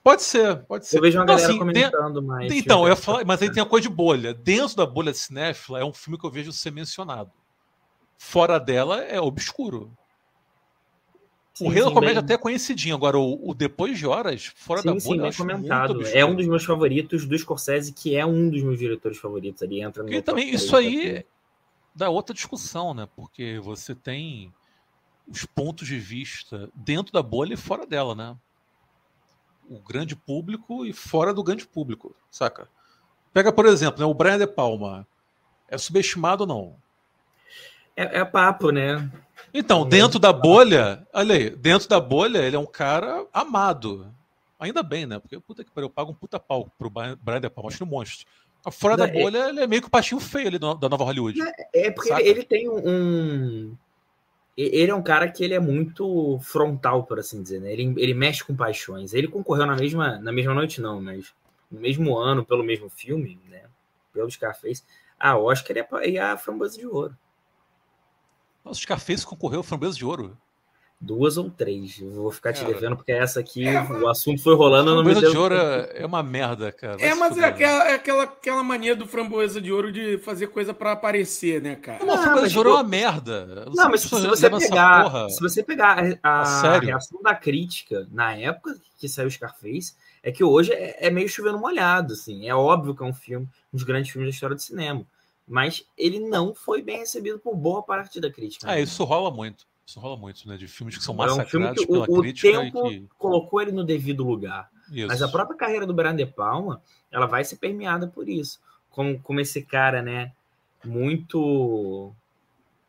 B: Pode ser, pode ser.
D: Eu vejo uma Não, galera assim, comentando tem... mais.
B: Então, eu ia falar, mas aí tem a coisa de bolha. Dentro da bolha cinéfila, é um filme que eu vejo ser mencionado. Fora dela, é obscuro. Sim, o Rei da Comédia bem... até é conhecidinho. Agora, o, o, Depois de Horas, fora sim, da bolha, sim, bem
D: comentado. É um dos meus favoritos do Scorsese, que é um dos meus diretores favoritos. Ali entra no.
B: E também, isso aí dá outra discussão, né? Porque você tem os pontos de vista dentro da bolha e fora dela, né? O grande público e fora do grande público, saca? Pega, por exemplo, né, o Brian De Palma. É subestimado ou não?
D: É, é papo, né?
B: Então, dentro da bolha, olha aí, dentro da bolha, ele é um cara amado. Ainda bem, né? Porque puta que pariu, eu pago um puta pau pro Brian De Palma, acho que um monstro. Fora da é bolha, ele é meio que o patinho feio ali da nova Hollywood.
D: É, é porque ele, ele, tem um. Ele é um cara que ele é muito frontal, por assim dizer, né? Ele, ele mexe com paixões. Ele concorreu na mesma, na mesma noite, não, mas no mesmo ano, pelo mesmo filme, né? Pelo Scarface, a Oscar e a, a Framboesa de Ouro.
B: Nossa, o Scarface concorreu a Framboesa de Ouro?
D: Duas ou três. Eu vou ficar te cara, devendo, porque essa aqui, é, o assunto foi rolando.
B: Framboesa de ouro é uma merda, cara.
C: Vai é, mas é aquela, é aquela, aquela mania do framboesa de ouro de fazer coisa para aparecer, né, cara?
B: Não, framboesa de ouro é uma merda.
D: Não, não mas se você, pegar, se você pegar a, a reação da crítica na época que saiu o Scarface, é que hoje é, é meio chovendo molhado, assim. É óbvio que é um filme, um dos grandes filmes da história do cinema. Mas ele não foi bem recebido por boa parte da crítica.
B: Ah, né? isso rola muito. Isso rola muito, né? De filmes que são massacrados é um pela o, crítica.
D: O tempo que... colocou ele no devido lugar. Isso. Mas a própria carreira do Brian De Palma, ela vai ser permeada por isso. Como, como esse cara, né? Muito.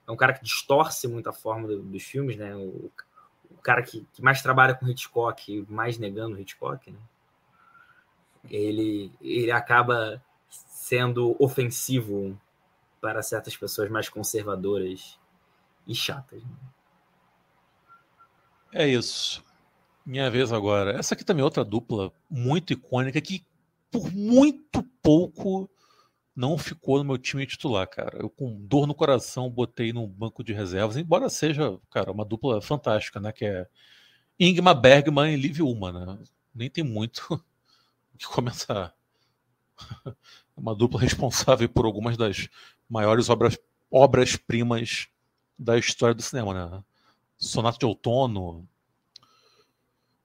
D: É um cara que distorce muito a forma do, dos filmes, né? O, o cara que, que, mais trabalha com Hitchcock, mais negando Hitchcock, né? Ele, ele acaba sendo ofensivo para certas pessoas mais conservadoras e chatas. Né?
B: É isso. Minha vez agora. Essa aqui também é outra dupla muito icônica que por muito pouco não ficou no meu time titular, cara. Eu com dor no coração botei no banco de reservas, embora seja, cara, uma dupla fantástica, né, que é Ingmar Bergman e Liv Ullmann, né? Nem tem muito o que comentar. uma dupla responsável por algumas das maiores obras obras primas da história do cinema, né? Sonata de Outono,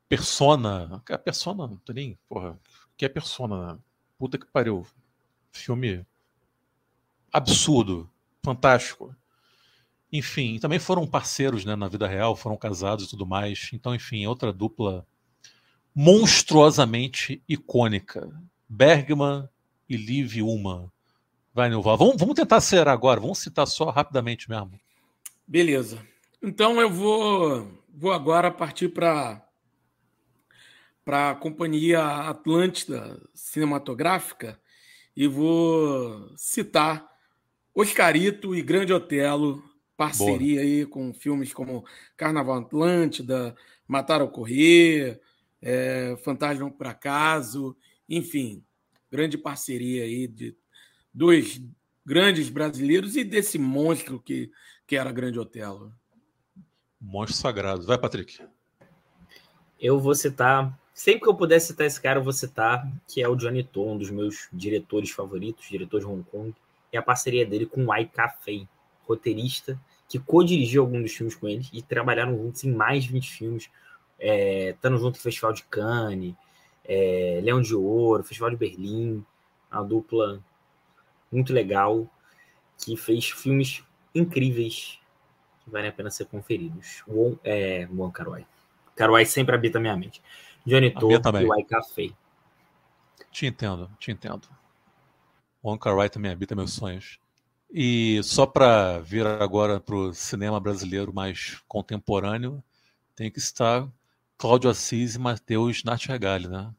B: Persona. A Persona, não tem nem. Porra, que é Persona? Né? Puta que pariu. Filme absurdo, fantástico. Enfim, também foram parceiros né, na vida real, foram casados e tudo mais. Então, enfim, outra dupla monstruosamente icônica. Bergman e Liv Uma. Vai, Nilval. Vamos, vamos tentar ser agora, vamos citar só rapidamente mesmo.
C: Beleza. Então eu vou, vou agora partir para para a companhia Atlântida Cinematográfica e vou citar Oscarito e Grande Otelo, parceria Boa. aí com filmes como Carnaval Atlântida, Matar ou Correr, é, Fantasma por Acaso, enfim, grande parceria aí de dois grandes brasileiros e desse monstro que, que era Grande Otelo.
B: Monstro sagrado. Vai, Patrick.
D: Eu vou citar, sempre que eu puder citar esse cara, eu vou citar, que é o Johnny To, um dos meus diretores favoritos, diretor de Hong Kong, e a parceria dele com o Ai Fei, roteirista, que co-dirigiu alguns dos filmes com eles e trabalharam juntos em mais de 20 filmes, é, estando junto no Festival de Cannes, é, Leão de Ouro, Festival de Berlim, uma dupla muito legal, que fez filmes incríveis que valem a pena ser conferidos. O é, Wong Kar-wai. Kar-wai sempre habita minha mente. Johnny To e Wai Café.
B: Te entendo, te entendo. Wong Kar-wai também habita meus sonhos. E só para vir agora para o cinema brasileiro mais contemporâneo, tem que estar Cláudio Assis e Matheus Nartigalli, né?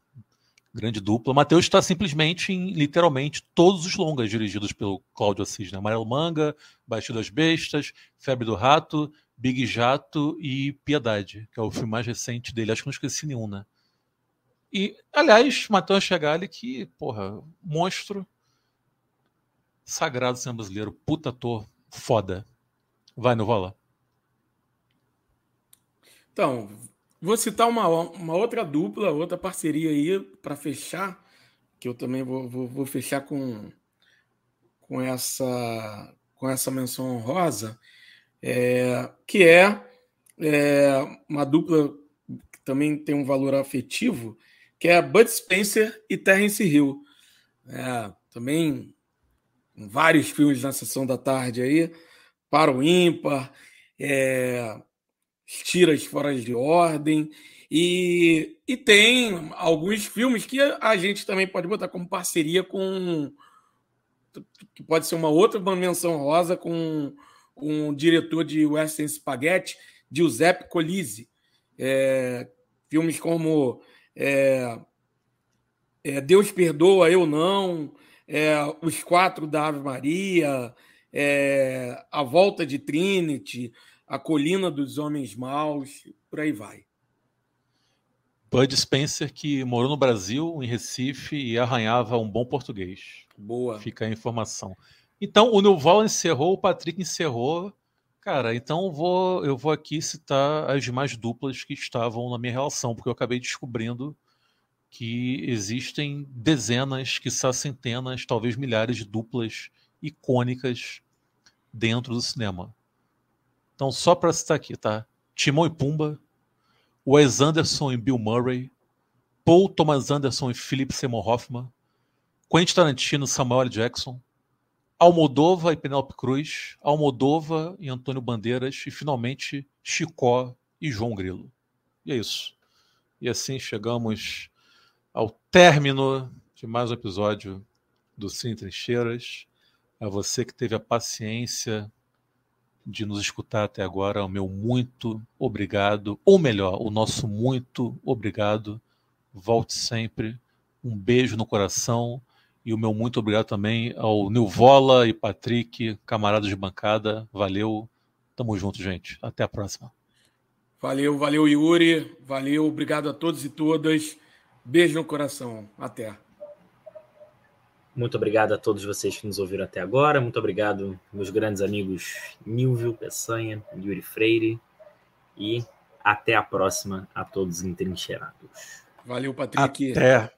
B: Grande dupla. Matheus está simplesmente em literalmente todos os longas dirigidos pelo Cláudio Assis, né? Amarelo Manga, Baixo das Bestas, Febre do Rato, Big Jato e Piedade, que é o filme mais recente dele. Acho que não esqueci nenhum, né? E, aliás, Matheus Chegali, que, porra, monstro sagrado cinema brasileiro, puta ator, foda. Vai, no lá.
C: Então, Vou citar uma, uma outra dupla, outra parceria aí para fechar, que eu também vou, vou, vou, fechar com, com, essa, com essa menção honrosa, é, que é, é uma dupla que também tem um valor afetivo, que é Bud Spencer e Terence Hill. É, também vários filmes na sessão da tarde aí, para o ímpar, é, tiras fora de ordem. E, e tem alguns filmes que a gente também pode botar como parceria com. que pode ser uma outra menção rosa com, um diretor de Western Spaghetti, Giuseppe Colisi. É, filmes como é, é, Deus Perdoa, Eu Não, é, Os Quatro da Ave Maria, é, A Volta de Trinity, A Colina dos Homens Maus, por aí vai.
B: Bud Spencer, que morou no Brasil, em Recife, e arranhava um bom português.
C: Boa.
B: Fica a informação. Então, o Nuval encerrou, o Patrick encerrou. Cara, então eu vou, eu vou aqui citar as demais duplas que estavam na minha relação, porque eu acabei descobrindo que existem dezenas, quiçá centenas, talvez milhares de duplas icônicas dentro do cinema. Então, só para citar aqui, tá? Timão e Pumba, Wes Anderson e Bill Murray, Paul Thomas Anderson e Philip Seymour Hoffman, Quentin Tarantino e Samuel Jackson, Almodova e Penélope Cruz, Almodova e Antônio Bandeiras e finalmente Chicó e João Grilo. E é isso. E assim chegamos ao término de mais um episódio do Cine Trincheiras. A você que teve a paciência de nos escutar até agora, o meu muito obrigado, ou melhor, o nosso muito obrigado. Volte sempre. Um beijo no coração e o meu muito obrigado também ao Nilvola e Patrick, camaradas de bancada. Valeu. Tamo junto, gente. Até a próxima.
C: Valeu, valeu, Yuri. Valeu, obrigado a todos e todas. Beijo no coração. Até.
D: Muito obrigado a todos vocês que nos ouviram até agora. Muito obrigado, meus grandes amigos Nilvio Peçanha, Yuri Freire. E até a próxima a todos entrincheirados.
C: Valeu, Patrick.
B: Até.